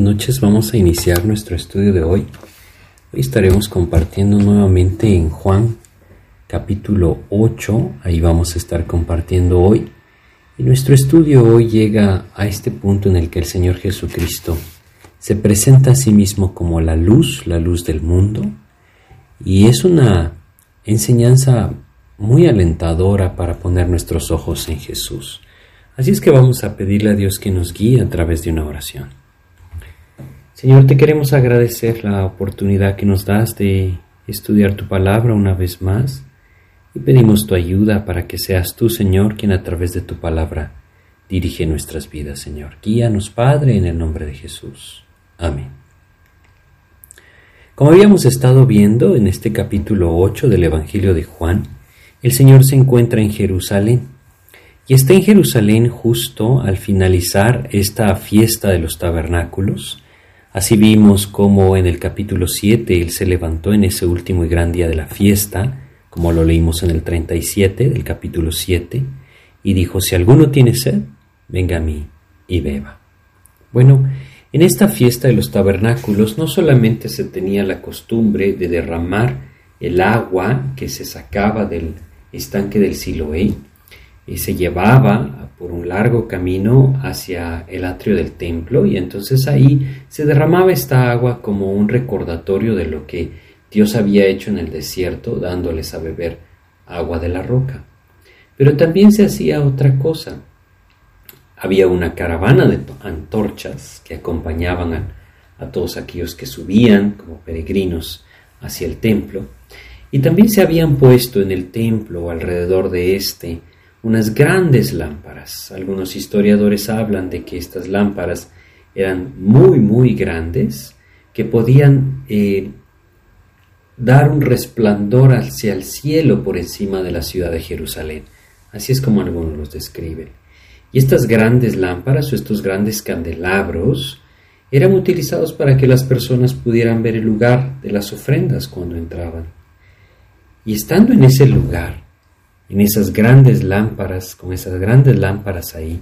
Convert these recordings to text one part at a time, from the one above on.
Noches, vamos a iniciar nuestro estudio de hoy. Hoy estaremos compartiendo nuevamente en Juan capítulo 8, ahí vamos a estar compartiendo hoy. Y nuestro estudio hoy llega a este punto en el que el Señor Jesucristo se presenta a sí mismo como la luz, la luz del mundo, y es una enseñanza muy alentadora para poner nuestros ojos en Jesús. Así es que vamos a pedirle a Dios que nos guíe a través de una oración. Señor, te queremos agradecer la oportunidad que nos das de estudiar tu palabra una vez más y pedimos tu ayuda para que seas tú, Señor, quien a través de tu palabra dirige nuestras vidas, Señor. Guíanos, Padre, en el nombre de Jesús. Amén. Como habíamos estado viendo en este capítulo 8 del Evangelio de Juan, el Señor se encuentra en Jerusalén y está en Jerusalén justo al finalizar esta fiesta de los tabernáculos, Así vimos cómo en el capítulo 7 Él se levantó en ese último y gran día de la fiesta, como lo leímos en el 37 del capítulo 7, y dijo, si alguno tiene sed, venga a mí y beba. Bueno, en esta fiesta de los tabernáculos no solamente se tenía la costumbre de derramar el agua que se sacaba del estanque del Siloé, y se llevaba por un largo camino hacia el atrio del templo y entonces ahí se derramaba esta agua como un recordatorio de lo que Dios había hecho en el desierto dándoles a beber agua de la roca. Pero también se hacía otra cosa. Había una caravana de antorchas que acompañaban a, a todos aquellos que subían como peregrinos hacia el templo y también se habían puesto en el templo alrededor de este unas grandes lámparas. Algunos historiadores hablan de que estas lámparas eran muy, muy grandes, que podían eh, dar un resplandor hacia el cielo por encima de la ciudad de Jerusalén. Así es como algunos los describen. Y estas grandes lámparas o estos grandes candelabros eran utilizados para que las personas pudieran ver el lugar de las ofrendas cuando entraban. Y estando en ese lugar, en esas grandes lámparas, con esas grandes lámparas ahí,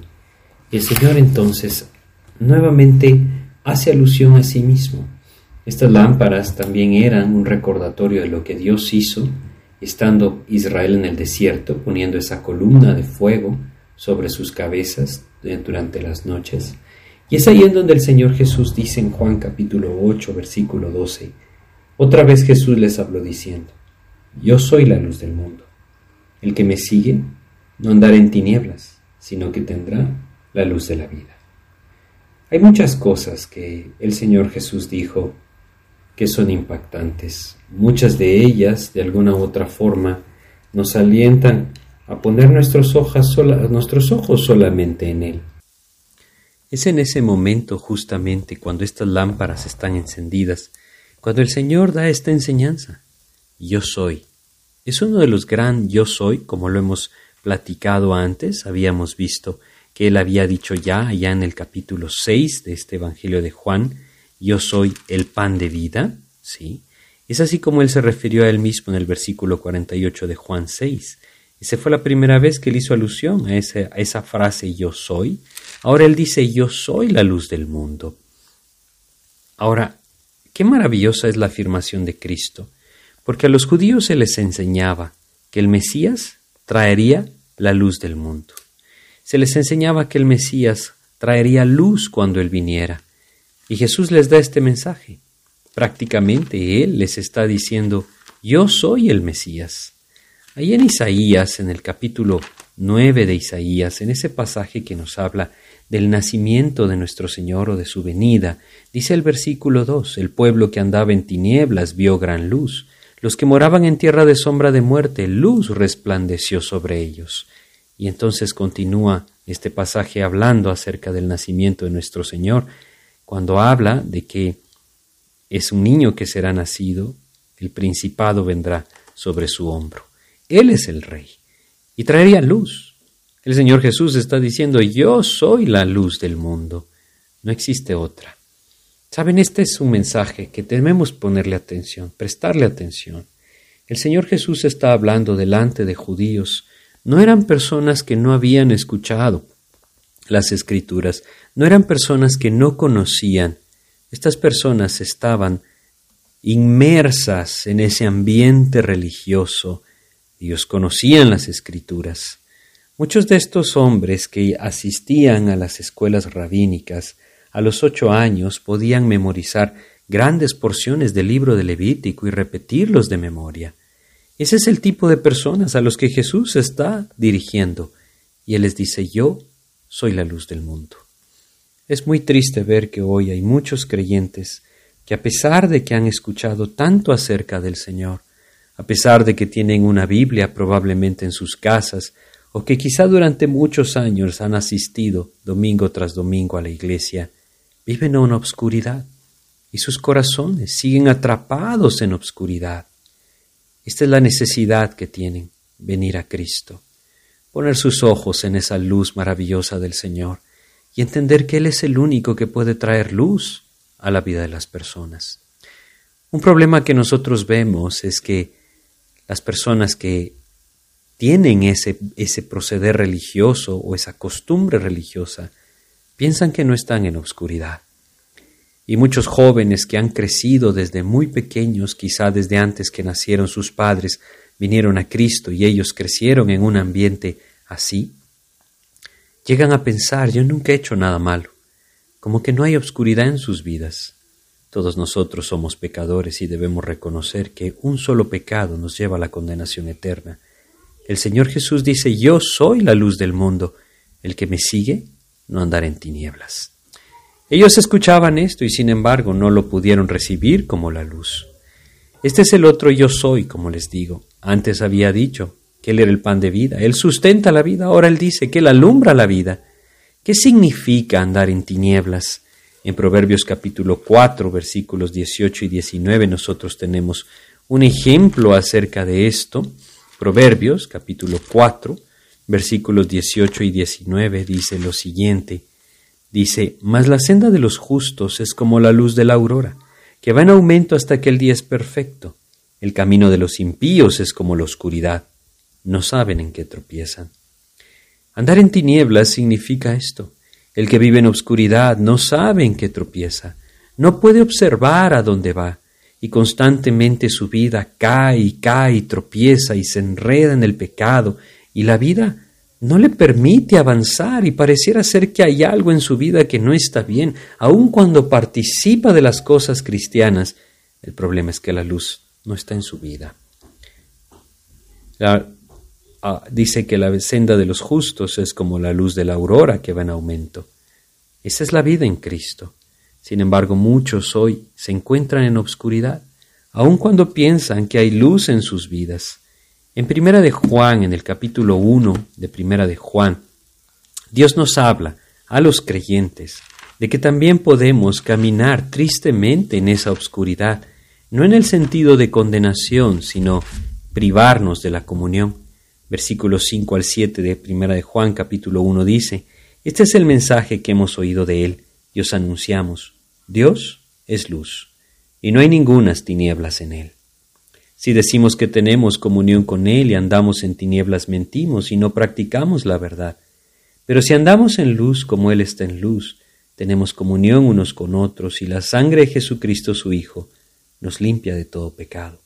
el Señor entonces nuevamente hace alusión a sí mismo. Estas lámparas también eran un recordatorio de lo que Dios hizo, estando Israel en el desierto, poniendo esa columna de fuego sobre sus cabezas durante las noches. Y es ahí en donde el Señor Jesús dice en Juan capítulo 8, versículo 12, otra vez Jesús les habló diciendo, Yo soy la luz del mundo. El que me sigue no andará en tinieblas, sino que tendrá la luz de la vida. Hay muchas cosas que el Señor Jesús dijo que son impactantes. Muchas de ellas, de alguna u otra forma, nos alientan a poner nuestros, nuestros ojos solamente en Él. Es en ese momento justamente cuando estas lámparas están encendidas, cuando el Señor da esta enseñanza. Yo soy es uno de los gran yo soy, como lo hemos platicado antes, habíamos visto que él había dicho ya, allá en el capítulo 6 de este Evangelio de Juan, yo soy el pan de vida, ¿sí? Es así como él se refirió a él mismo en el versículo 48 de Juan 6. Esa fue la primera vez que él hizo alusión a esa, a esa frase yo soy. Ahora él dice yo soy la luz del mundo. Ahora, qué maravillosa es la afirmación de Cristo porque a los judíos se les enseñaba que el Mesías traería la luz del mundo. Se les enseñaba que el Mesías traería luz cuando Él viniera. Y Jesús les da este mensaje. Prácticamente Él les está diciendo, yo soy el Mesías. Ahí en Isaías, en el capítulo 9 de Isaías, en ese pasaje que nos habla del nacimiento de nuestro Señor o de su venida, dice el versículo 2, el pueblo que andaba en tinieblas vio gran luz, los que moraban en tierra de sombra de muerte, luz resplandeció sobre ellos. Y entonces continúa este pasaje hablando acerca del nacimiento de nuestro Señor, cuando habla de que es un niño que será nacido, el principado vendrá sobre su hombro. Él es el rey y traería luz. El Señor Jesús está diciendo, yo soy la luz del mundo, no existe otra. Saben, este es un mensaje que debemos ponerle atención, prestarle atención. El Señor Jesús está hablando delante de judíos. No eran personas que no habían escuchado las escrituras, no eran personas que no conocían Estas personas estaban inmersas en ese ambiente religioso. Ellos conocían las escrituras. Muchos de estos hombres que asistían a las escuelas rabínicas a los ocho años podían memorizar grandes porciones del libro de Levítico y repetirlos de memoria. Ese es el tipo de personas a los que Jesús está dirigiendo. Y Él les dice, yo soy la luz del mundo. Es muy triste ver que hoy hay muchos creyentes que a pesar de que han escuchado tanto acerca del Señor, a pesar de que tienen una Biblia probablemente en sus casas, o que quizá durante muchos años han asistido domingo tras domingo a la iglesia, viven en una obscuridad y sus corazones siguen atrapados en obscuridad. Esta es la necesidad que tienen, venir a Cristo, poner sus ojos en esa luz maravillosa del Señor y entender que Él es el único que puede traer luz a la vida de las personas. Un problema que nosotros vemos es que las personas que tienen ese, ese proceder religioso o esa costumbre religiosa piensan que no están en obscuridad. Y muchos jóvenes que han crecido desde muy pequeños, quizá desde antes que nacieron sus padres, vinieron a Cristo y ellos crecieron en un ambiente así, llegan a pensar, yo nunca he hecho nada malo como que no hay obscuridad en sus vidas. Todos nosotros somos pecadores y debemos reconocer que un solo pecado nos lleva a la condenación eterna. El Señor Jesús dice, yo soy la luz del mundo, el que me sigue no andará en tinieblas. Ellos escuchaban esto y sin embargo no lo pudieron recibir como la luz. Este es el otro yo soy, como les digo. Antes había dicho que Él era el pan de vida, Él sustenta la vida, ahora Él dice que Él alumbra la vida. ¿Qué significa andar en tinieblas? En Proverbios capítulo 4, versículos 18 y 19 nosotros tenemos un ejemplo acerca de esto. Proverbios capítulo 4, versículos 18 y 19 dice lo siguiente. Dice, Mas la senda de los justos es como la luz de la aurora, que va en aumento hasta que el día es perfecto. El camino de los impíos es como la oscuridad. No saben en qué tropiezan. Andar en tinieblas significa esto. El que vive en obscuridad no sabe en qué tropieza, no puede observar a dónde va, y constantemente su vida cae y cae y tropieza y se enreda en el pecado, y la vida no le permite avanzar y pareciera ser que hay algo en su vida que no está bien, aun cuando participa de las cosas cristianas. El problema es que la luz no está en su vida. Ah, dice que la senda de los justos es como la luz de la aurora que va en aumento. Esa es la vida en Cristo. Sin embargo, muchos hoy se encuentran en obscuridad, aun cuando piensan que hay luz en sus vidas. En Primera de Juan, en el capítulo 1 de Primera de Juan, Dios nos habla a los creyentes de que también podemos caminar tristemente en esa obscuridad, no en el sentido de condenación, sino privarnos de la comunión versículos 5 al 7 de Primera de Juan capítulo 1 dice, Este es el mensaje que hemos oído de Él y os anunciamos. Dios es luz, y no hay ningunas tinieblas en Él. Si decimos que tenemos comunión con Él y andamos en tinieblas, mentimos y no practicamos la verdad. Pero si andamos en luz como Él está en luz, tenemos comunión unos con otros y la sangre de Jesucristo su Hijo nos limpia de todo pecado.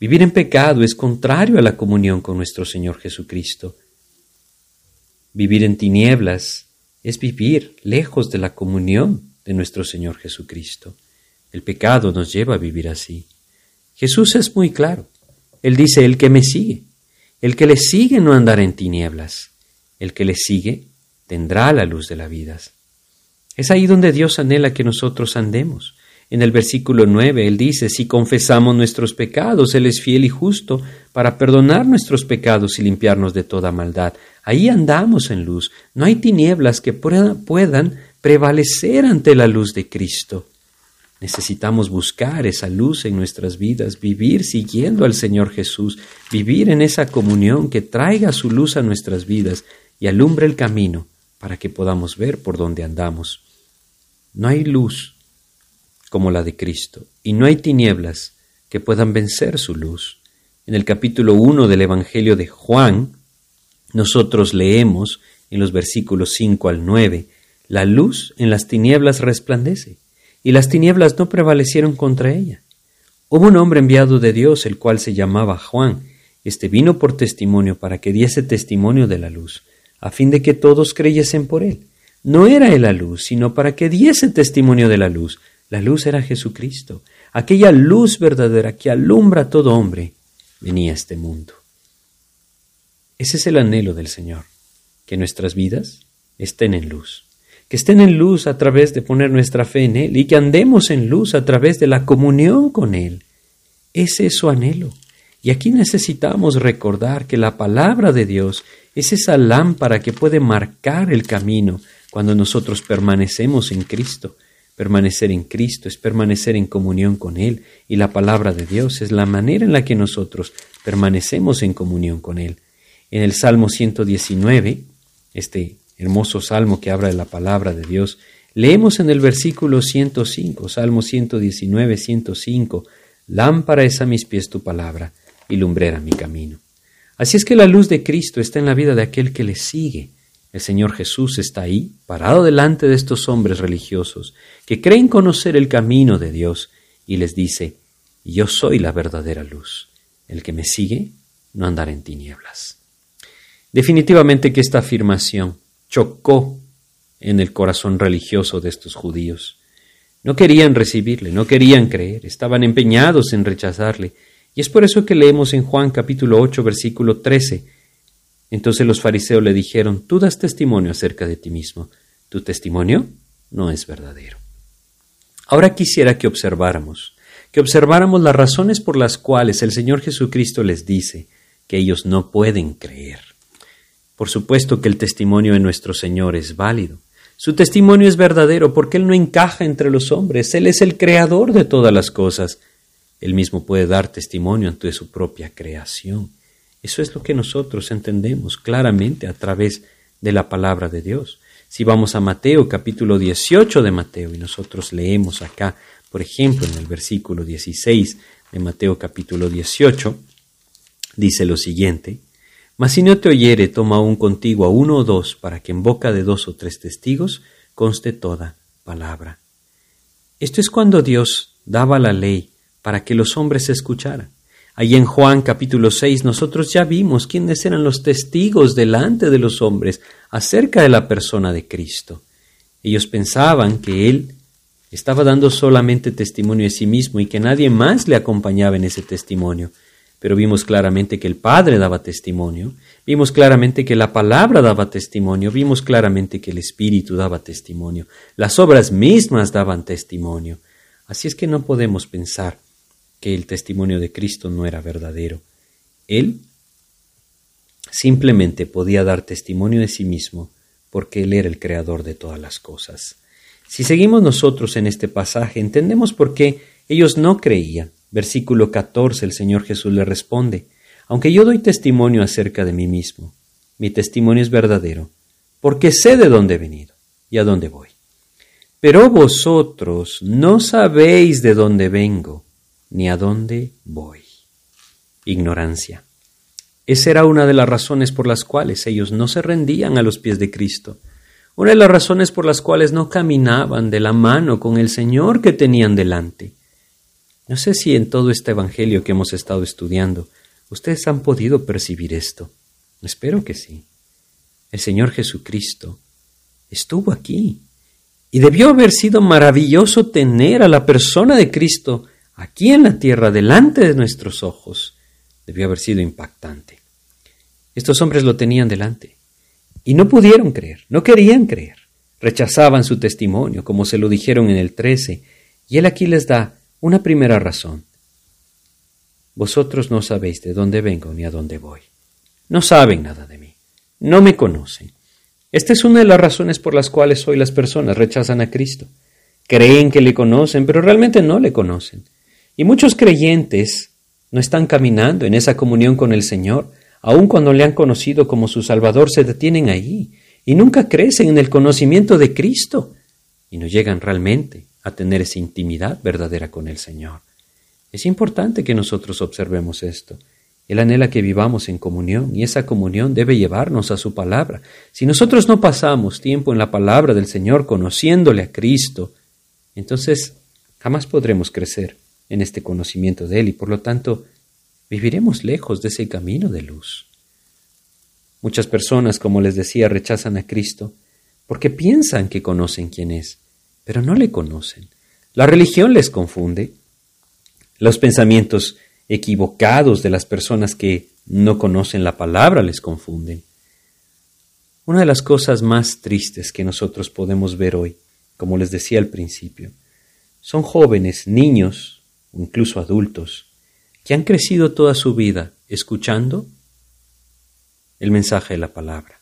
Vivir en pecado es contrario a la comunión con nuestro Señor Jesucristo. Vivir en tinieblas es vivir lejos de la comunión de nuestro Señor Jesucristo. El pecado nos lleva a vivir así. Jesús es muy claro. Él dice, el que me sigue, el que le sigue no andará en tinieblas, el que le sigue tendrá la luz de la vida. Es ahí donde Dios anhela que nosotros andemos, en el versículo 9 él dice, si confesamos nuestros pecados, Él es fiel y justo para perdonar nuestros pecados y limpiarnos de toda maldad. Ahí andamos en luz. No hay tinieblas que puedan prevalecer ante la luz de Cristo. Necesitamos buscar esa luz en nuestras vidas, vivir siguiendo al Señor Jesús, vivir en esa comunión que traiga su luz a nuestras vidas y alumbre el camino para que podamos ver por dónde andamos. No hay luz como la de Cristo, y no hay tinieblas que puedan vencer su luz. En el capítulo 1 del Evangelio de Juan, nosotros leemos en los versículos 5 al 9, la luz en las tinieblas resplandece, y las tinieblas no prevalecieron contra ella. Hubo un hombre enviado de Dios, el cual se llamaba Juan. Este vino por testimonio para que diese testimonio de la luz, a fin de que todos creyesen por él. No era él la luz, sino para que diese testimonio de la luz. La luz era Jesucristo, aquella luz verdadera que alumbra a todo hombre, venía a este mundo. Ese es el anhelo del Señor, que nuestras vidas estén en luz, que estén en luz a través de poner nuestra fe en Él y que andemos en luz a través de la comunión con Él. Ese es su anhelo. Y aquí necesitamos recordar que la palabra de Dios es esa lámpara que puede marcar el camino cuando nosotros permanecemos en Cristo. Permanecer en Cristo es permanecer en comunión con Él y la palabra de Dios es la manera en la que nosotros permanecemos en comunión con Él. En el Salmo 119, este hermoso salmo que habla de la palabra de Dios, leemos en el versículo 105, Salmo 119, 105, Lámpara es a mis pies tu palabra y lumbrera mi camino. Así es que la luz de Cristo está en la vida de aquel que le sigue. El Señor Jesús está ahí, parado delante de estos hombres religiosos, que creen conocer el camino de Dios, y les dice, Yo soy la verdadera luz. El que me sigue no andará en tinieblas. Definitivamente que esta afirmación chocó en el corazón religioso de estos judíos. No querían recibirle, no querían creer, estaban empeñados en rechazarle. Y es por eso que leemos en Juan capítulo 8 versículo 13. Entonces los fariseos le dijeron, tú das testimonio acerca de ti mismo, tu testimonio no es verdadero. Ahora quisiera que observáramos, que observáramos las razones por las cuales el Señor Jesucristo les dice que ellos no pueden creer. Por supuesto que el testimonio de nuestro Señor es válido. Su testimonio es verdadero porque Él no encaja entre los hombres. Él es el creador de todas las cosas. Él mismo puede dar testimonio ante su propia creación. Eso es lo que nosotros entendemos claramente a través de la palabra de Dios. Si vamos a Mateo capítulo 18 de Mateo y nosotros leemos acá, por ejemplo, en el versículo 16 de Mateo capítulo 18, dice lo siguiente, mas si no te oyere, toma aún contigo a uno o dos, para que en boca de dos o tres testigos conste toda palabra. Esto es cuando Dios daba la ley para que los hombres escucharan. Allí en Juan capítulo 6 nosotros ya vimos quiénes eran los testigos delante de los hombres acerca de la persona de Cristo. Ellos pensaban que Él estaba dando solamente testimonio de sí mismo y que nadie más le acompañaba en ese testimonio pero vimos claramente que el Padre daba testimonio, vimos claramente que la palabra daba testimonio, vimos claramente que el Espíritu daba testimonio, las obras mismas daban testimonio. Así es que no podemos pensar que el testimonio de Cristo no era verdadero. Él simplemente podía dar testimonio de sí mismo porque Él era el creador de todas las cosas. Si seguimos nosotros en este pasaje, entendemos por qué ellos no creían. Versículo 14, el Señor Jesús le responde, aunque yo doy testimonio acerca de mí mismo, mi testimonio es verdadero, porque sé de dónde he venido y a dónde voy. Pero vosotros no sabéis de dónde vengo ni a dónde voy. Ignorancia. Esa era una de las razones por las cuales ellos no se rendían a los pies de Cristo, una de las razones por las cuales no caminaban de la mano con el Señor que tenían delante. No sé si en todo este Evangelio que hemos estado estudiando ustedes han podido percibir esto. Espero que sí. El Señor Jesucristo estuvo aquí y debió haber sido maravilloso tener a la persona de Cristo aquí en la tierra, delante de nuestros ojos. Debió haber sido impactante. Estos hombres lo tenían delante y no pudieron creer, no querían creer. Rechazaban su testimonio, como se lo dijeron en el 13, y él aquí les da una primera razón. Vosotros no sabéis de dónde vengo ni a dónde voy. No saben nada de mí. No me conocen. Esta es una de las razones por las cuales hoy las personas rechazan a Cristo. Creen que le conocen, pero realmente no le conocen. Y muchos creyentes no están caminando en esa comunión con el Señor, aun cuando le han conocido como su Salvador, se detienen ahí y nunca crecen en el conocimiento de Cristo y no llegan realmente a tener esa intimidad verdadera con el Señor. Es importante que nosotros observemos esto. Él anhela que vivamos en comunión y esa comunión debe llevarnos a su palabra. Si nosotros no pasamos tiempo en la palabra del Señor conociéndole a Cristo, entonces jamás podremos crecer en este conocimiento de Él y por lo tanto viviremos lejos de ese camino de luz. Muchas personas, como les decía, rechazan a Cristo porque piensan que conocen quién es, pero no le conocen. La religión les confunde. Los pensamientos equivocados de las personas que no conocen la palabra les confunden. Una de las cosas más tristes que nosotros podemos ver hoy, como les decía al principio, son jóvenes, niños o incluso adultos, que han crecido toda su vida escuchando el mensaje de la palabra.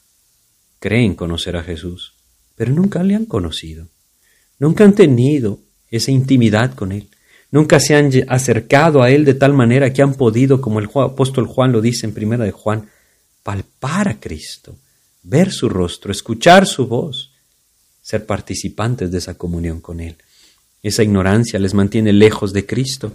Creen conocer a Jesús, pero nunca le han conocido. Nunca han tenido esa intimidad con Él. Nunca se han acercado a Él de tal manera que han podido, como el apóstol Juan lo dice en primera de Juan, palpar a Cristo, ver su rostro, escuchar su voz, ser participantes de esa comunión con Él. Esa ignorancia les mantiene lejos de Cristo.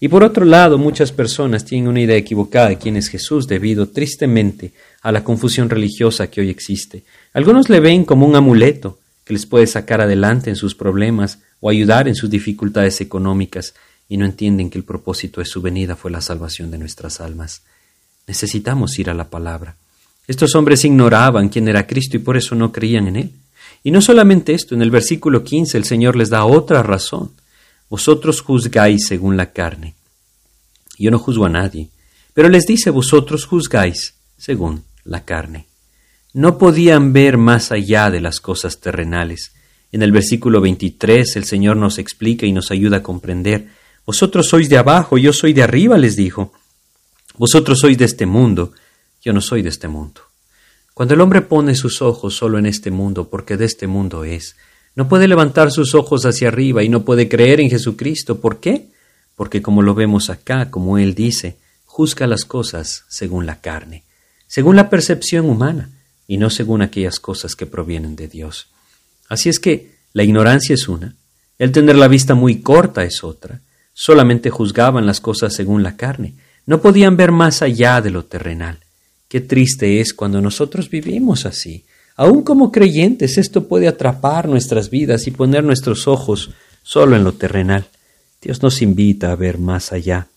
Y por otro lado, muchas personas tienen una idea equivocada de quién es Jesús debido tristemente a la confusión religiosa que hoy existe. Algunos le ven como un amuleto que les puede sacar adelante en sus problemas o ayudar en sus dificultades económicas y no entienden que el propósito de su venida fue la salvación de nuestras almas. Necesitamos ir a la palabra. Estos hombres ignoraban quién era Cristo y por eso no creían en Él. Y no solamente esto, en el versículo 15 el Señor les da otra razón. Vosotros juzgáis según la carne. Yo no juzgo a nadie, pero les dice vosotros juzgáis según la carne. No podían ver más allá de las cosas terrenales, en el versículo 23 el Señor nos explica y nos ayuda a comprender. Vosotros sois de abajo, yo soy de arriba, les dijo. Vosotros sois de este mundo, yo no soy de este mundo. Cuando el hombre pone sus ojos solo en este mundo, porque de este mundo es, no puede levantar sus ojos hacia arriba y no puede creer en Jesucristo. ¿Por qué? Porque como lo vemos acá, como él dice, juzga las cosas según la carne, según la percepción humana, y no según aquellas cosas que provienen de Dios. Así es que la ignorancia es una, el tener la vista muy corta es otra, solamente juzgaban las cosas según la carne, no podían ver más allá de lo terrenal. Qué triste es cuando nosotros vivimos así. Aún como creyentes esto puede atrapar nuestras vidas y poner nuestros ojos solo en lo terrenal. Dios nos invita a ver más allá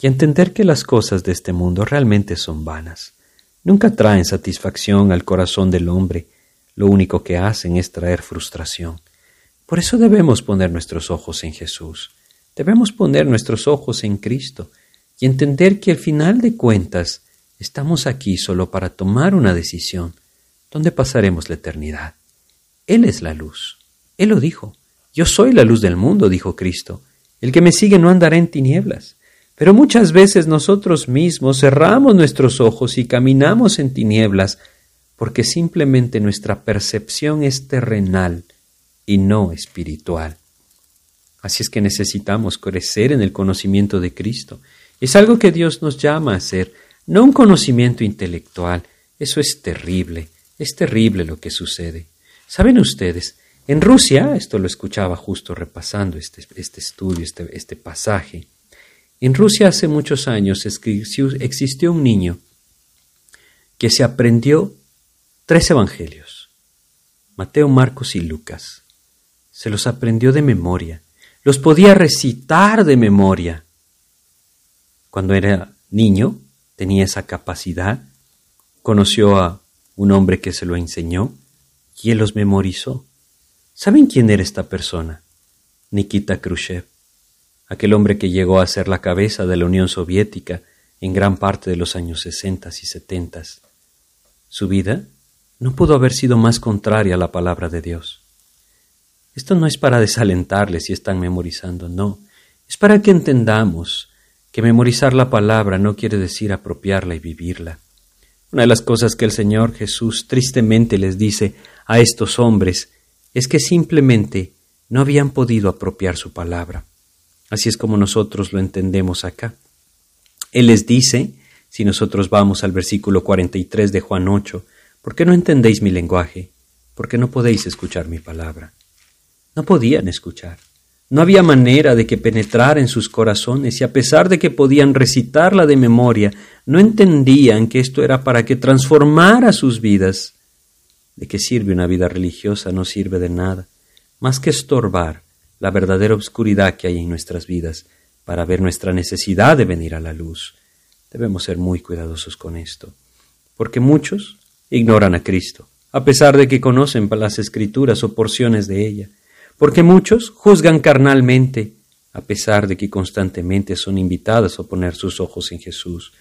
y a entender que las cosas de este mundo realmente son vanas. Nunca traen satisfacción al corazón del hombre, lo único que hacen es traer frustración. Por eso debemos poner nuestros ojos en Jesús, debemos poner nuestros ojos en Cristo y entender que al final de cuentas estamos aquí solo para tomar una decisión donde pasaremos la eternidad. Él es la luz. Él lo dijo. Yo soy la luz del mundo, dijo Cristo. El que me sigue no andará en tinieblas. Pero muchas veces nosotros mismos cerramos nuestros ojos y caminamos en tinieblas porque simplemente nuestra percepción es terrenal y no espiritual. Así es que necesitamos crecer en el conocimiento de Cristo. Es algo que Dios nos llama a hacer, no un conocimiento intelectual. Eso es terrible, es terrible lo que sucede. ¿Saben ustedes? En Rusia, esto lo escuchaba justo repasando este, este estudio, este, este pasaje, en Rusia hace muchos años existió un niño que se aprendió Tres evangelios, Mateo, Marcos y Lucas. Se los aprendió de memoria, los podía recitar de memoria. Cuando era niño tenía esa capacidad, conoció a un hombre que se lo enseñó y él los memorizó. ¿Saben quién era esta persona? Nikita Khrushchev, aquel hombre que llegó a ser la cabeza de la Unión Soviética en gran parte de los años 60 y 70. Su vida no pudo haber sido más contraria a la palabra de Dios. Esto no es para desalentarles si están memorizando, no. Es para que entendamos que memorizar la palabra no quiere decir apropiarla y vivirla. Una de las cosas que el Señor Jesús tristemente les dice a estos hombres es que simplemente no habían podido apropiar su palabra. Así es como nosotros lo entendemos acá. Él les dice, si nosotros vamos al versículo 43 de Juan 8, ¿Por qué no entendéis mi lenguaje? ¿Por qué no podéis escuchar mi palabra? No podían escuchar. No había manera de que penetrara en sus corazones y a pesar de que podían recitarla de memoria, no entendían que esto era para que transformara sus vidas. ¿De qué sirve una vida religiosa? No sirve de nada, más que estorbar la verdadera obscuridad que hay en nuestras vidas para ver nuestra necesidad de venir a la luz. Debemos ser muy cuidadosos con esto, porque muchos ignoran a Cristo, a pesar de que conocen las escrituras o porciones de ella, porque muchos juzgan carnalmente, a pesar de que constantemente son invitados a poner sus ojos en Jesús.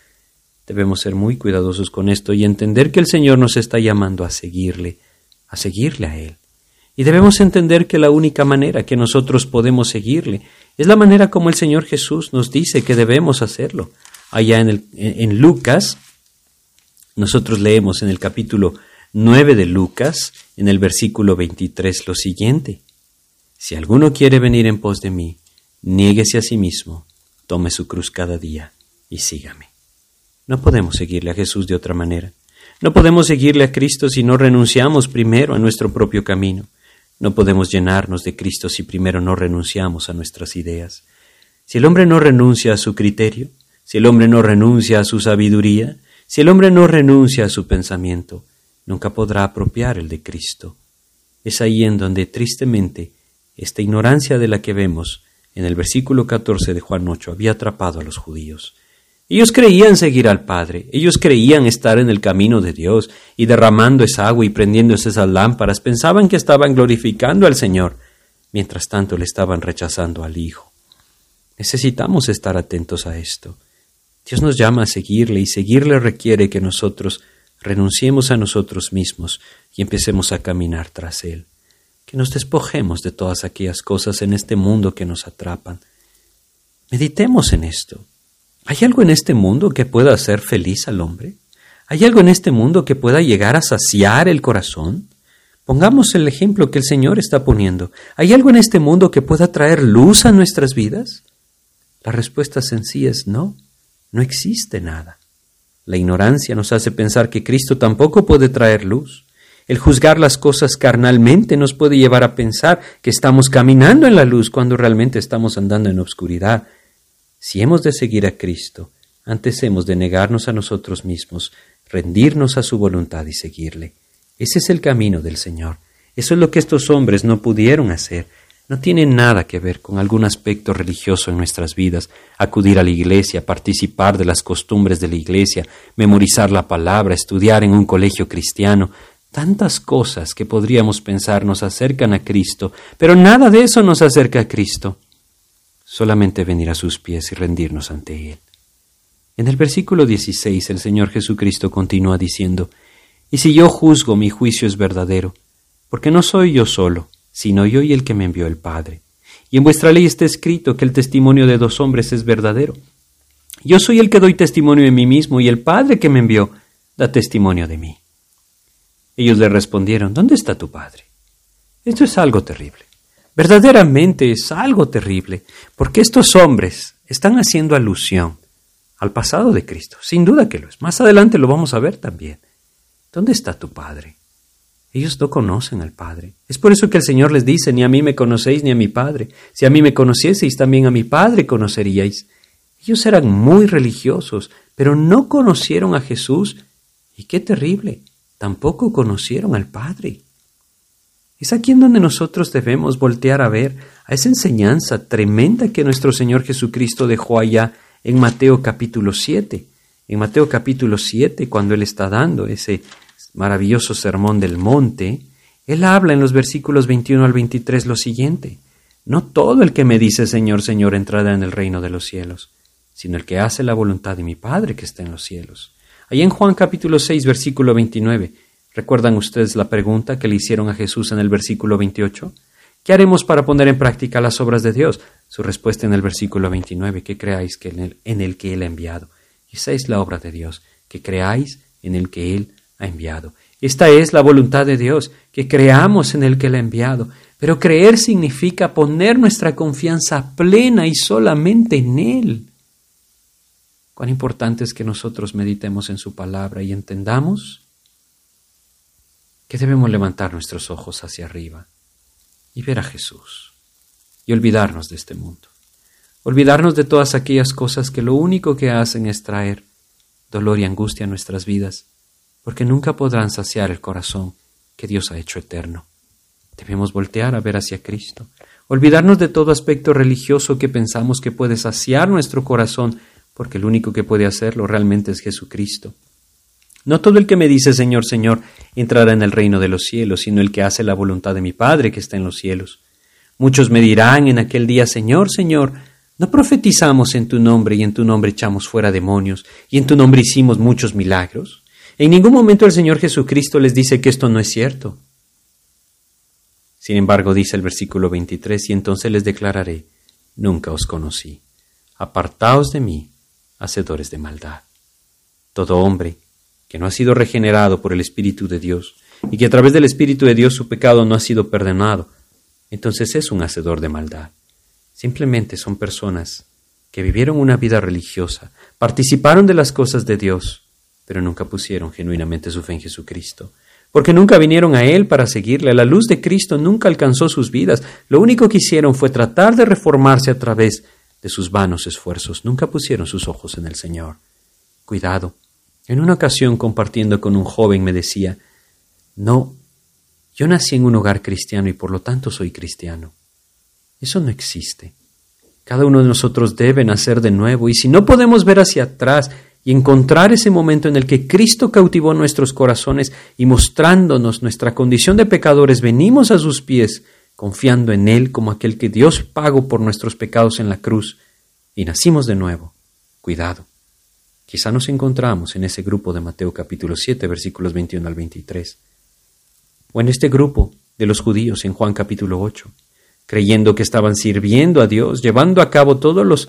Debemos ser muy cuidadosos con esto y entender que el Señor nos está llamando a seguirle, a seguirle a Él. Y debemos entender que la única manera que nosotros podemos seguirle es la manera como el Señor Jesús nos dice que debemos hacerlo. Allá en, Lucas, nosotros leemos en el capítulo 9 de Lucas, en el versículo 23, lo siguiente. Si alguno quiere venir en pos de mí, niéguese a sí mismo, tome su cruz cada día y sígame. No podemos seguirle a Jesús de otra manera. No podemos seguirle a Cristo si no renunciamos primero a nuestro propio camino. No podemos llenarnos de Cristo si primero no renunciamos a nuestras ideas. Si el hombre no renuncia a su criterio, si el hombre no renuncia a su sabiduría, si el hombre no renuncia a su pensamiento, nunca podrá apropiar el de Cristo. Es ahí en donde tristemente esta ignorancia de la que vemos en el versículo 14 de Juan 8 había atrapado a los judíos. Ellos creían seguir al Padre, ellos creían estar en el camino de Dios y derramando esa agua y prendiendo esas lámparas, pensaban que estaban glorificando al Señor, mientras tanto le estaban rechazando al Hijo. Necesitamos estar atentos a esto. Dios nos llama a seguirle y seguirle requiere que nosotros renunciemos a nosotros mismos y empecemos a caminar tras Él, que nos despojemos de todas aquellas cosas en este mundo que nos atrapan. Meditemos en esto. ¿Hay algo en este mundo que pueda hacer feliz al hombre? ¿Hay algo en este mundo que pueda llegar a saciar el corazón? Pongamos el ejemplo que el Señor está poniendo. ¿Hay algo en este mundo que pueda traer luz a nuestras vidas? La respuesta sencilla es no, no existe nada. La ignorancia nos hace pensar que Cristo tampoco puede traer luz. El juzgar las cosas carnalmente nos puede llevar a pensar que estamos caminando en la luz cuando realmente estamos andando en obscuridad si hemos de seguir a Cristo, antes hemos de negarnos a nosotros mismos, rendirnos a su voluntad y seguirle. Ese es el camino del Señor. Eso es lo que estos hombres no pudieron hacer. No tiene nada que ver con algún aspecto religioso en nuestras vidas, acudir a la iglesia, participar de las costumbres de la iglesia, memorizar la palabra, estudiar en un colegio cristiano, tantas cosas que podríamos pensar nos acercan a Cristo, pero nada de eso nos acerca a Cristo solamente venir a sus pies y rendirnos ante Él. En el versículo 16 el Señor Jesucristo continúa diciendo, Y si yo juzgo mi juicio es verdadero, porque no soy yo solo, sino yo y el que me envió el Padre. Y en vuestra ley está escrito que el testimonio de dos hombres es verdadero. Yo soy el que doy testimonio de mí mismo, y el Padre que me envió da testimonio de mí. Ellos le respondieron, ¿Dónde está tu Padre? Esto es algo terrible. Verdaderamente es algo terrible, porque estos hombres están haciendo alusión al pasado de Cristo. Sin duda que lo es. Más adelante lo vamos a ver también. ¿Dónde está tu Padre? Ellos no conocen al Padre. Es por eso que el Señor les dice, ni a mí me conocéis ni a mi Padre. Si a mí me conocieseis, también a mi Padre conoceríais. Ellos eran muy religiosos, pero no conocieron a Jesús. Y qué terrible, tampoco conocieron al Padre. Es aquí en donde nosotros debemos voltear a ver a esa enseñanza tremenda que nuestro Señor Jesucristo dejó allá en Mateo capítulo 7. En Mateo capítulo 7, cuando Él está dando ese maravilloso sermón del monte, Él habla en los versículos 21 al 23 lo siguiente. No todo el que me dice Señor, Señor entrará en el reino de los cielos, sino el que hace la voluntad de mi Padre que está en los cielos. Ahí en Juan capítulo 6, versículo 29, ¿Recuerdan ustedes la pregunta que le hicieron a Jesús en el versículo 28? ¿Qué haremos para poner en práctica las obras de Dios? Su respuesta en el versículo 29, que creáis en, el, en el que Él ha enviado. Esa es la obra de Dios, que creáis en el que Él ha enviado. Esta es la voluntad de Dios, que creamos en el que Él ha enviado. Pero creer significa poner nuestra confianza plena y solamente en Él. Cuán importante es que nosotros meditemos en su palabra y entendamos que debemos levantar nuestros ojos hacia arriba y ver a Jesús y olvidarnos de este mundo, olvidarnos de todas aquellas cosas que lo único que hacen es traer dolor y angustia a nuestras vidas, porque nunca podrán saciar el corazón que Dios ha hecho eterno. Debemos voltear a ver hacia Cristo, olvidarnos de todo aspecto religioso que pensamos que puede saciar nuestro corazón, porque el único que puede hacerlo realmente es Jesucristo. No todo el que me dice Señor, Señor, entrará en el reino de los cielos, sino el que hace la voluntad de mi Padre que está en los cielos. Muchos me dirán en aquel día, Señor, Señor, ¿no profetizamos en tu nombre y en tu nombre echamos fuera demonios y en tu nombre hicimos muchos milagros? En ningún momento el Señor Jesucristo les dice que esto no es cierto. Sin embargo, dice el versículo 23, y entonces les declararé, nunca os conocí. Apartaos de mí, hacedores de maldad. Todo hombre que no ha sido regenerado por el Espíritu de Dios y que a través del Espíritu de Dios su pecado no ha sido perdonado, entonces es un hacedor de maldad. Simplemente son personas que vivieron una vida religiosa, participaron de las cosas de Dios, pero nunca pusieron genuinamente su fe en Jesucristo, porque nunca vinieron a Él para seguirle. La luz de Cristo nunca alcanzó sus vidas. Lo único que hicieron fue tratar de reformarse a través de sus vanos esfuerzos. Nunca pusieron sus ojos en el Señor. Cuidado. En una ocasión compartiendo con un joven me decía, no, yo nací en un hogar cristiano y por lo tanto soy cristiano. Eso no existe. Cada uno de nosotros debe nacer de nuevo y si no podemos ver hacia atrás y encontrar ese momento en el que Cristo cautivó nuestros corazones y mostrándonos nuestra condición de pecadores, venimos a sus pies, confiando en Él como aquel que Dios pagó por nuestros pecados en la cruz, y nacimos de nuevo. Cuidado. Quizá nos encontramos en ese grupo de Mateo capítulo 7, versículos 21 al 23, o en este grupo de los judíos en Juan capítulo 8, creyendo que estaban sirviendo a Dios, llevando a cabo todos los,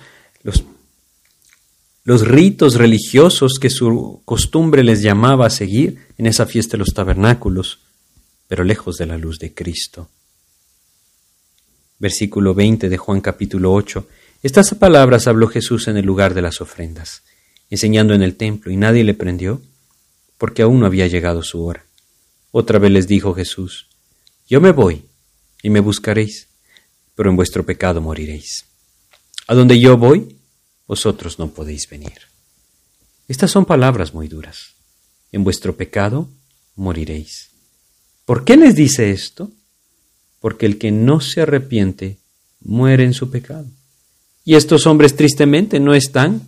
los ritos religiosos que su costumbre les llamaba a seguir en esa fiesta de los tabernáculos, pero lejos de la luz de Cristo. Versículo 20 de Juan capítulo 8. Estas palabras habló Jesús en el lugar de las ofrendas, enseñando en el templo, y nadie le prendió, porque aún no había llegado su hora. Otra vez les dijo Jesús, Yo me voy, y me buscaréis, pero en vuestro pecado moriréis. A donde yo voy, vosotros no podéis venir. Estas son palabras muy duras. En vuestro pecado moriréis. ¿Por qué les dice esto? Porque el que no se arrepiente muere en su pecado. Y estos hombres tristemente no están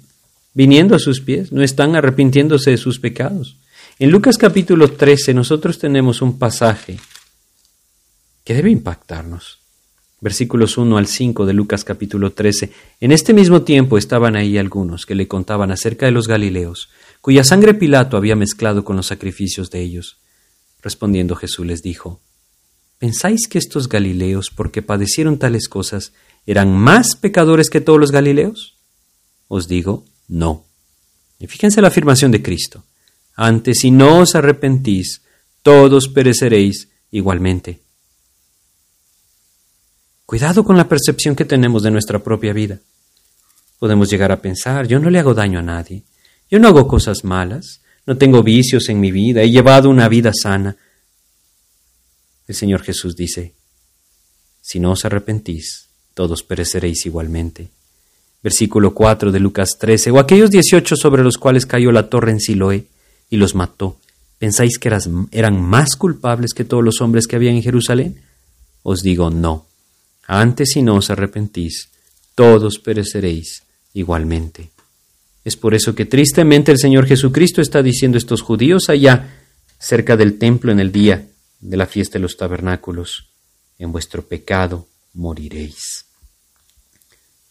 viniendo a sus pies, no están arrepintiéndose de sus pecados. En Lucas capítulo 13 nosotros tenemos un pasaje que debe impactarnos versículos 1 al 5 de Lucas capítulo 13. En este mismo tiempo estaban ahí algunos que le contaban acerca de los Galileos, cuya sangre Pilato había mezclado con los sacrificios de ellos. Respondiendo Jesús les dijo, ¿Pensáis que estos Galileos, porque padecieron tales cosas, eran más pecadores que todos los Galileos? Os digo, no. Y fíjense la afirmación de Cristo. Antes, si no os arrepentís, todos pereceréis igualmente. Cuidado con la percepción que tenemos de nuestra propia vida. Podemos llegar a pensar, yo no le hago daño a nadie, yo no hago cosas malas, no tengo vicios en mi vida, he llevado una vida sana. El Señor Jesús dice, si no os arrepentís, todos pereceréis igualmente. Versículo 4 de Lucas 13, o aquellos dieciocho sobre los cuales cayó la torre en Siloé y los mató, ¿pensáis que eran más culpables que todos los hombres que había en Jerusalén? Os digo no antes si no os arrepentís, todos pereceréis igualmente. Es por eso que tristemente el Señor Jesucristo está diciendo a estos judíos allá, cerca del templo en el día de la fiesta de los tabernáculos, en vuestro pecado moriréis.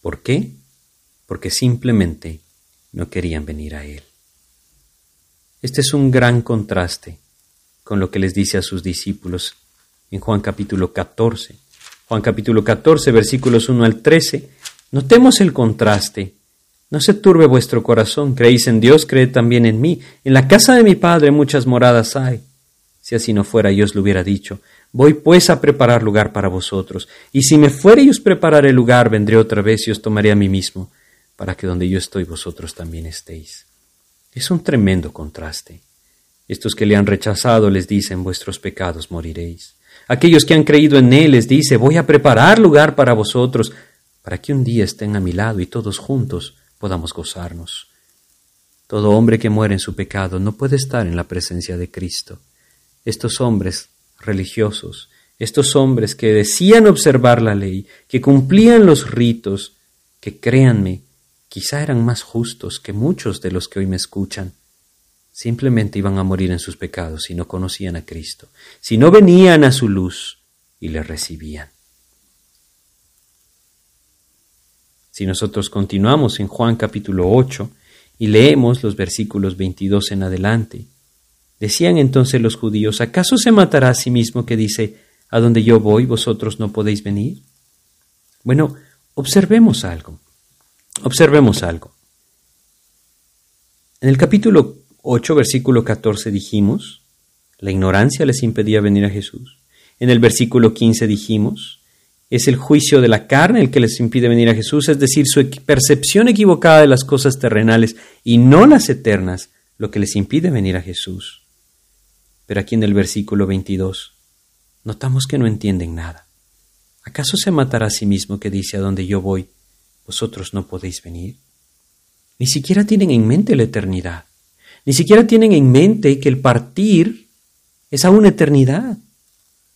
¿Por qué? Porque simplemente no querían venir a Él. Este es un gran contraste con lo que les dice a sus discípulos en Juan capítulo 14 Juan capítulo 14, versículos 1 al 13, notemos el contraste. No se turbe vuestro corazón, creéis en Dios, creed también en mí. En la casa de mi Padre muchas moradas hay. Si así no fuera, yo os lo hubiera dicho. Voy pues a preparar lugar para vosotros. Y si me fuere y os prepararé lugar, vendré otra vez y os tomaré a mí mismo, para que donde yo estoy vosotros también estéis. Es un tremendo contraste. Estos que le han rechazado les dicen, vuestros pecados moriréis. Aquellos que han creído en Él les dice, voy a preparar lugar para vosotros, para que un día estén a mi lado y todos juntos podamos gozarnos. Todo hombre que muere en su pecado no puede estar en la presencia de Cristo. Estos hombres religiosos estos hombres que decían observar la ley, que cumplían los ritos, que créanme, quizá eran más justos que muchos de los que hoy me escuchan, simplemente iban a morir en sus pecados si no conocían a Cristo, si no venían a su luz y le recibían. Si nosotros continuamos en Juan capítulo 8 y leemos los versículos 22 en adelante, decían entonces los judíos, ¿acaso se matará a sí mismo que dice, a donde yo voy vosotros no podéis venir? Bueno, observemos algo. Observemos algo. En el capítulo 8, versículo 14 dijimos, la ignorancia les impedía venir a Jesús. En el versículo 15 dijimos, es el juicio de la carne el que les impide venir a Jesús, es decir, su percepción equivocada de las cosas terrenales y no las eternas, lo que les impide venir a Jesús. Pero aquí en el versículo 22 notamos que no entienden nada. ¿Acaso se matará a sí mismo que dice a donde yo voy, vosotros no podéis venir? Ni siquiera tienen en mente la eternidad. Ni siquiera tienen en mente que el partir es aún eternidad.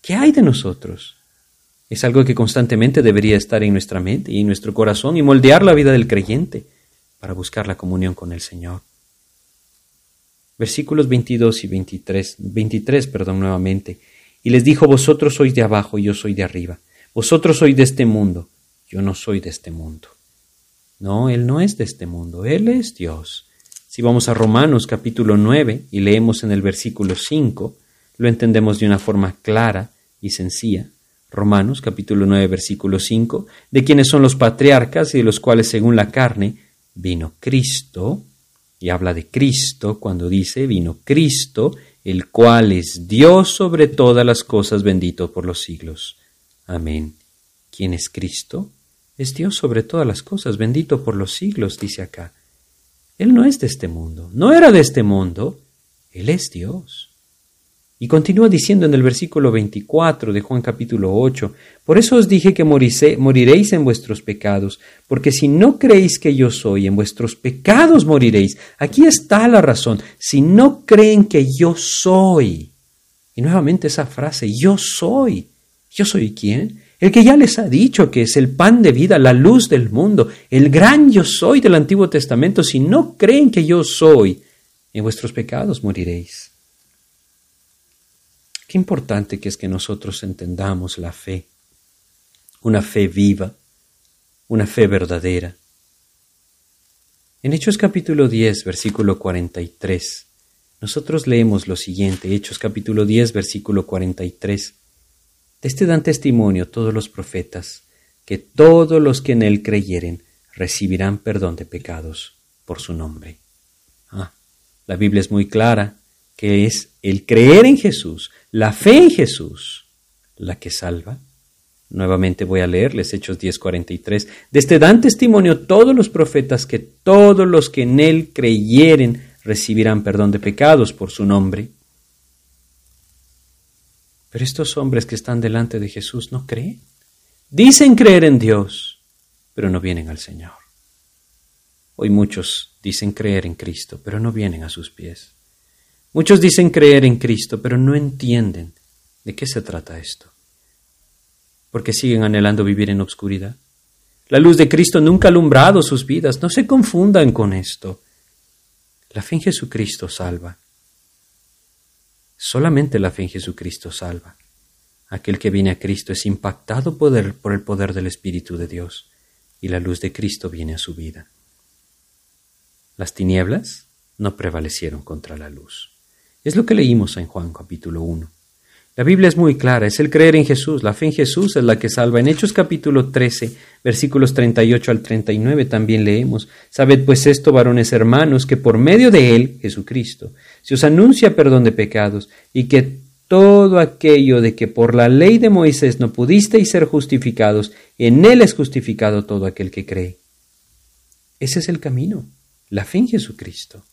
¿Qué hay de nosotros? Es algo que constantemente debería estar en nuestra mente y en nuestro corazón y moldear la vida del creyente para buscar la comunión con el Señor. Versículos 22 y 23, 23, perdón, nuevamente. Y les dijo, vosotros sois de abajo y yo soy de arriba. Vosotros sois de este mundo, yo no soy de este mundo. No, Él no es de este mundo, Él es Dios. Si vamos a Romanos capítulo 9 y leemos en el versículo 5, lo entendemos de una forma clara y sencilla. Romanos capítulo 9 versículo 5, de quienes son los patriarcas y de los cuales según la carne vino Cristo, y habla de Cristo cuando dice vino Cristo, el cual es Dios sobre todas las cosas, bendito por los siglos. Amén. ¿Quién es Cristo? Es Dios sobre todas las cosas, bendito por los siglos, dice acá. Él no es de este mundo, no era de este mundo, Él es Dios. Y continúa diciendo en el versículo 24 de Juan capítulo 8, Por eso os dije que moriréis en vuestros pecados, porque si no creéis que yo soy, en vuestros pecados moriréis. Aquí está la razón, si no creen que yo soy. Y nuevamente esa frase, yo soy. ¿Yo soy quién? El que ya les ha dicho que es el pan de vida, la luz del mundo, el gran yo soy del Antiguo Testamento. Si no creen que yo soy, en vuestros pecados moriréis. Qué importante que es que nosotros entendamos la fe, una fe viva, una fe verdadera. En Hechos capítulo 10, versículo 43, nosotros leemos lo siguiente, Hechos capítulo 10, versículo 43. De este dan testimonio todos los profetas, que todos los que en él creyeren recibirán perdón de pecados por su nombre. Ah, la Biblia es muy clara que es el creer en Jesús, la fe en Jesús, la que salva. Nuevamente voy a leerles Hechos 10:43. Desde dan testimonio todos los profetas que todos los que en él creyeren recibirán perdón de pecados por su nombre. Pero estos hombres que están delante de Jesús no creen. Dicen creer en Dios, pero no vienen al Señor. Hoy muchos dicen creer en Cristo, pero no vienen a sus pies. Muchos dicen creer en Cristo, pero no entienden de qué se trata esto. Porque siguen anhelando vivir en obscuridad. La luz de Cristo nunca ha alumbrado sus vidas. No se confundan con esto. La fe en Jesucristo salva. Solamente la fe en Jesucristo salva. Aquel que viene a Cristo es impactado por el, poder del Espíritu de Dios y la luz de Cristo viene a su vida. Las tinieblas no prevalecieron contra la luz. Es lo que leímos en Juan capítulo 1. La Biblia es muy clara, es el creer en Jesús, la fe en Jesús es la que salva. En Hechos capítulo 13, versículos 38 al 39 también leemos, Sabed pues esto, varones hermanos, que por medio de Él, Jesucristo, se os anuncia perdón de pecados y que todo aquello de que por la ley de Moisés no pudisteis ser justificados, en Él es justificado todo aquel que cree. Ese es el camino, la fe en Jesucristo.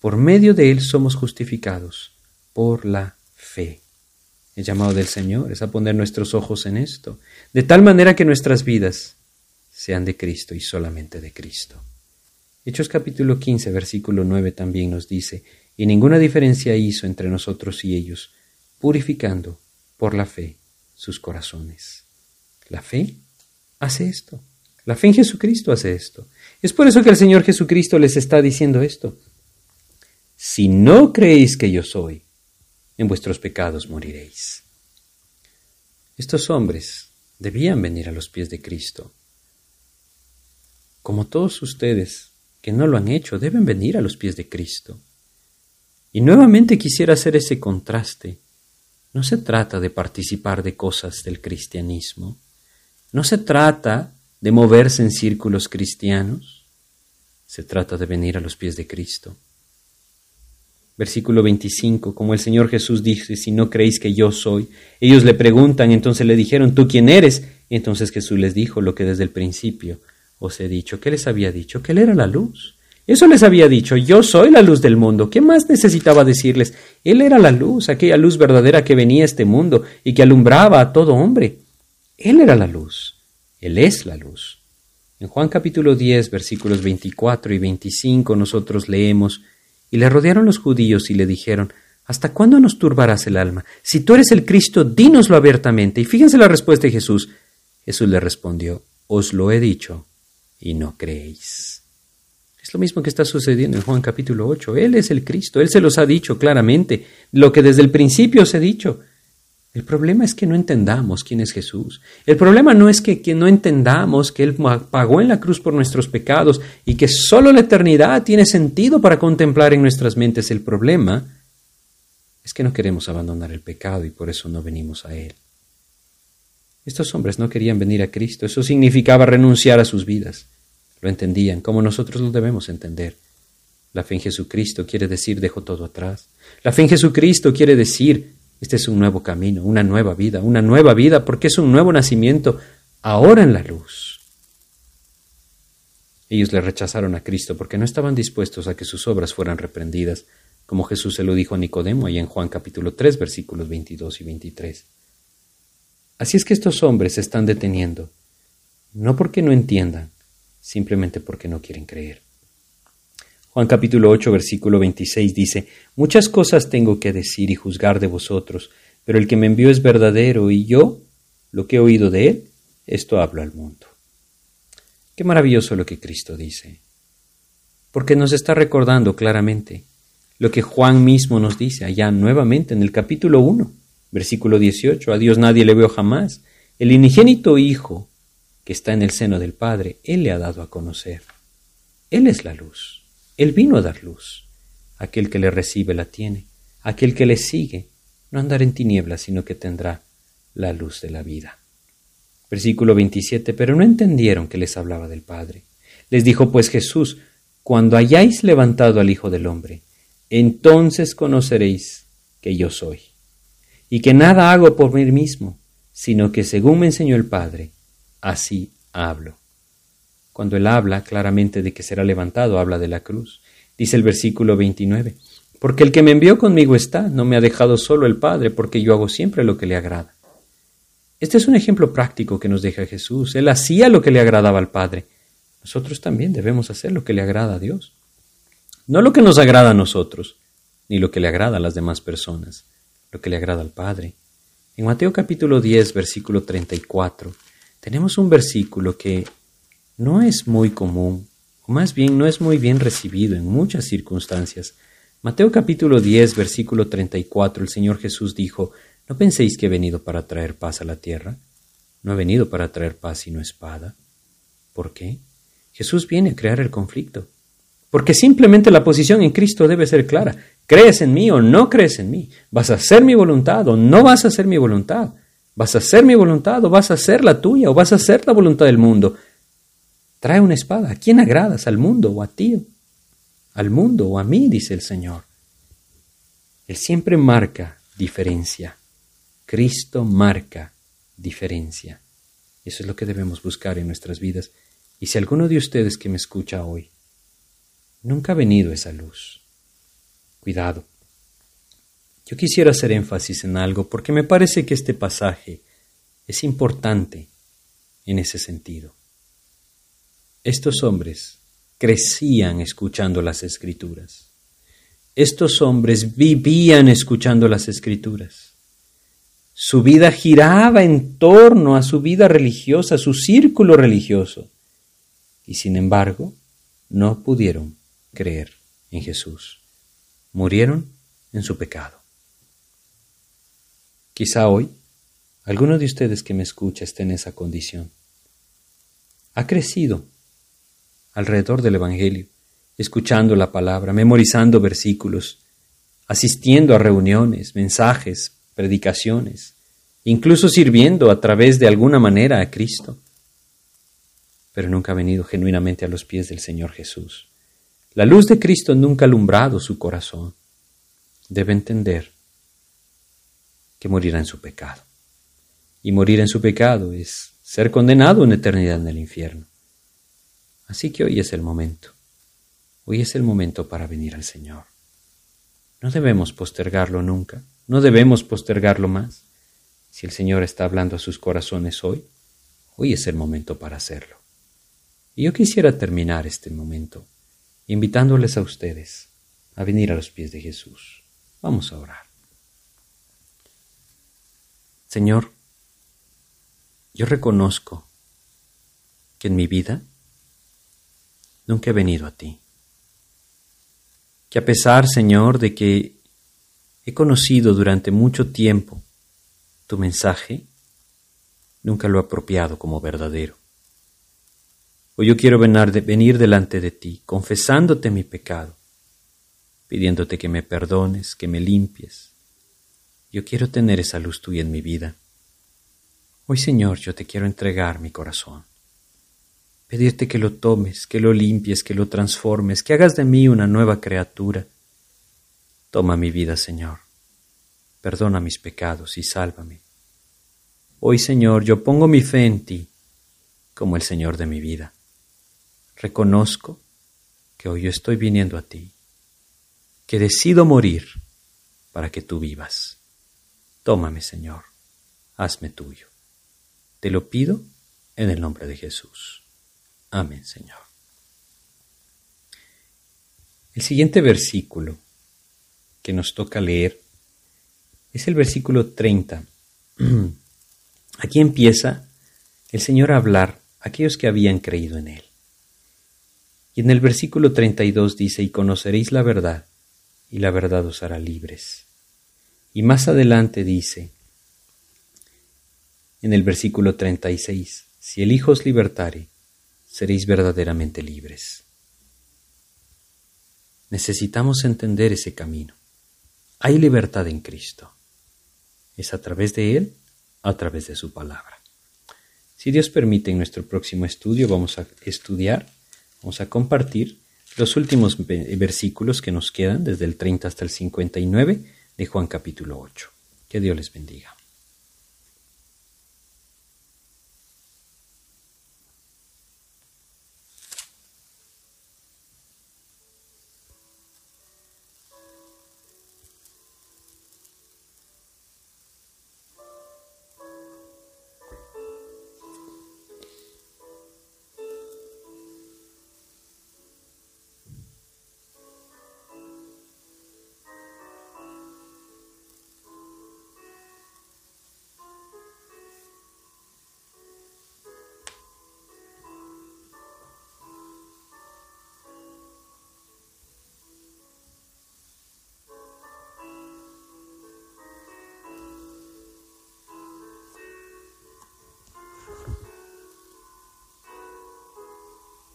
Por medio de Él somos justificados por la fe. El llamado del Señor es a poner nuestros ojos en esto, de tal manera que nuestras vidas sean de Cristo y solamente de Cristo. Hechos capítulo 15, versículo 9 también nos dice, y ninguna diferencia hizo entre nosotros y ellos, purificando por la fe sus corazones. La fe hace esto. La fe en Jesucristo hace esto. Es por eso que el Señor Jesucristo les está diciendo esto. Si no creéis que yo soy, en vuestros pecados moriréis. Estos hombres debían venir a los pies de Cristo. Como todos ustedes que no lo han hecho, deben venir a los pies de Cristo. Y nuevamente quisiera hacer ese contraste. No se trata de participar de cosas del cristianismo. No se trata de moverse en círculos cristianos. Se trata de venir a los pies de Cristo. Versículo 25, como el Señor Jesús dice, si no creéis que yo soy, ellos le preguntan, entonces le dijeron, ¿tú quién eres? Y entonces Jesús les dijo lo que desde el principio os he dicho. ¿Qué les había dicho? Que Él era la luz. Eso les había dicho, yo soy la luz del mundo. ¿Qué más necesitaba decirles? Él era la luz, aquella luz verdadera que venía a este mundo y que alumbraba a todo hombre. Él era la luz. Él es la luz. En Juan capítulo 10, versículos 24 y 25 nosotros leemos, y le rodearon los judíos y le dijeron, ¿Hasta cuándo nos turbarás el alma? Si tú eres el Cristo, dínoslo abiertamente. Y fíjense la respuesta de Jesús. Jesús le respondió, Os lo he dicho, y no creéis. Es lo mismo que está sucediendo en Juan capítulo 8. Él es el Cristo, Él se los ha dicho claramente, lo que desde el principio os he dicho. El problema es que no entendamos quién es Jesús. El problema no es que, no entendamos que Él pagó en la cruz por nuestros pecados y que solo la eternidad tiene sentido para contemplar en nuestras mentes. El problema es que no queremos abandonar el pecado y por eso no venimos a Él. Estos hombres no querían venir a Cristo. Eso significaba renunciar a sus vidas. Lo entendían como nosotros lo debemos entender. La fe en Jesucristo quiere decir dejo todo atrás. La fe en Jesucristo quiere decir este es un nuevo camino, una nueva vida, una nueva vida, porque es un nuevo nacimiento ahora en la luz. Ellos le rechazaron a Cristo porque no estaban dispuestos a que sus obras fueran reprendidas, como Jesús se lo dijo a Nicodemo ahí en Juan capítulo 3 versículos 22 y 23. Así es que estos hombres se están deteniendo, no porque no entiendan, simplemente porque no quieren creer. Juan capítulo 8, versículo 26 dice, Muchas cosas tengo que decir y juzgar de vosotros, pero el que me envió es verdadero y yo, lo que he oído de él, esto hablo al mundo. Qué maravilloso lo que Cristo dice, porque nos está recordando claramente lo que Juan mismo nos dice allá nuevamente en el capítulo 1, versículo 18, a Dios nadie le veo jamás, el inigénito Hijo está en el seno del Padre, Él le ha dado a conocer. Él es la luz. Él vino a dar luz. Aquel que le recibe la tiene. Aquel que le sigue no andará en tinieblas, sino que tendrá la luz de la vida. Versículo 27. Pero no entendieron que les hablaba del Padre. Les dijo pues Jesús, cuando hayáis levantado al Hijo del Hombre, entonces conoceréis que yo soy, y que nada hago por mí mismo, sino que según me enseñó el Padre, así hablo. Cuando él habla claramente de que será levantado, habla de la cruz. Dice el versículo 29, porque el que me envió conmigo está, no me ha dejado solo el Padre, porque yo hago siempre lo que le agrada. Este es un ejemplo práctico que nos deja Jesús. Él hacía lo que le agradaba al Padre. Nosotros también debemos hacer lo que le agrada a Dios. No lo que nos agrada a nosotros, ni lo que le agrada a las demás personas, lo que le agrada al Padre. En Mateo capítulo 10, versículo 34, tenemos un versículo que no es muy común, o más bien no es muy bien recibido en muchas circunstancias. Mateo capítulo 10, versículo 34, el Señor Jesús dijo, ¿No penséis que he venido para traer paz a la tierra? No he venido para traer paz sino espada. ¿Por qué? Jesús viene a crear el conflicto. Porque simplemente la posición en Cristo debe ser clara. ¿Crees en mí o no crees en mí? ¿Vas a hacer mi voluntad o no vas a hacer mi voluntad? ¿Vas a hacer mi voluntad o vas a hacer la tuya o vas a hacer la voluntad del mundo? Trae una espada. ¿A quién agradas? ¿Al mundo o a ti? Al mundo o a mí, dice el Señor. Él siempre marca diferencia. Cristo marca diferencia. Eso es lo que debemos buscar en nuestras vidas. Y si alguno de ustedes que me escucha hoy nunca ha venido esa luz, cuidado. Yo quisiera hacer énfasis en algo porque me parece que este pasaje es importante en ese sentido. Estos hombres crecían escuchando las escrituras. Estos hombres vivían escuchando las escrituras. Su vida giraba en torno a su vida religiosa, a su círculo religioso. Y sin embargo, no pudieron creer en Jesús. Murieron en su pecado. Quizá hoy alguno de ustedes que me escucha esté en esa condición. Ha crecido alrededor del Evangelio, escuchando la palabra, memorizando versículos, asistiendo a reuniones, mensajes, predicaciones, incluso sirviendo a través de alguna manera a Cristo, pero nunca ha venido genuinamente a los pies del Señor Jesús. La luz de Cristo nunca ha alumbrado su corazón. Debe entender que morirá en su pecado. Y morir en su pecado es ser condenado en eternidad en el infierno. Así que hoy es el momento. Hoy es el momento para venir al Señor. No debemos postergarlo nunca, no debemos postergarlo más. Si el Señor está hablando a sus corazones hoy, hoy es el momento para hacerlo. Y yo quisiera terminar este momento invitándoles a ustedes a venir a los pies de Jesús. Vamos a orar. Señor, yo reconozco que en mi vida nunca he venido a ti. Que a pesar, Señor, de que he conocido durante mucho tiempo tu mensaje, nunca lo he apropiado como verdadero. Hoy yo quiero venir delante de ti, confesándote mi pecado, pidiéndote que me perdones, que me limpies, yo quiero tener esa luz tuya en mi vida. Hoy, Señor, yo te quiero entregar mi corazón. Pedirte que lo tomes, que lo limpies, que lo transformes, que hagas de mí una nueva criatura. Toma mi vida, Señor. Perdona mis pecados y sálvame. Hoy, Señor, yo pongo mi fe en ti como el Señor de mi vida. Reconozco que hoy yo estoy viniendo a ti, que decido morir para que tú vivas. Tómame, Señor, hazme tuyo. Te lo pido en el nombre de Jesús. Amén, Señor. El siguiente versículo que nos toca leer es el versículo 30. Aquí empieza el Señor a hablar a aquellos que habían creído en Él. Y en el versículo 32 dice, y conoceréis la verdad, y la verdad os hará libres. Y más adelante dice, en el versículo 36, si el Hijo os libertare, seréis verdaderamente libres. Necesitamos entender ese camino. Hay libertad en Cristo. Es a través de Él, a través de su palabra. Si Dios permite, en nuestro próximo estudio vamos a estudiar, vamos a compartir los últimos versículos que nos quedan, desde el 30 hasta el 59, de Juan capítulo 8. Que Dios les bendiga.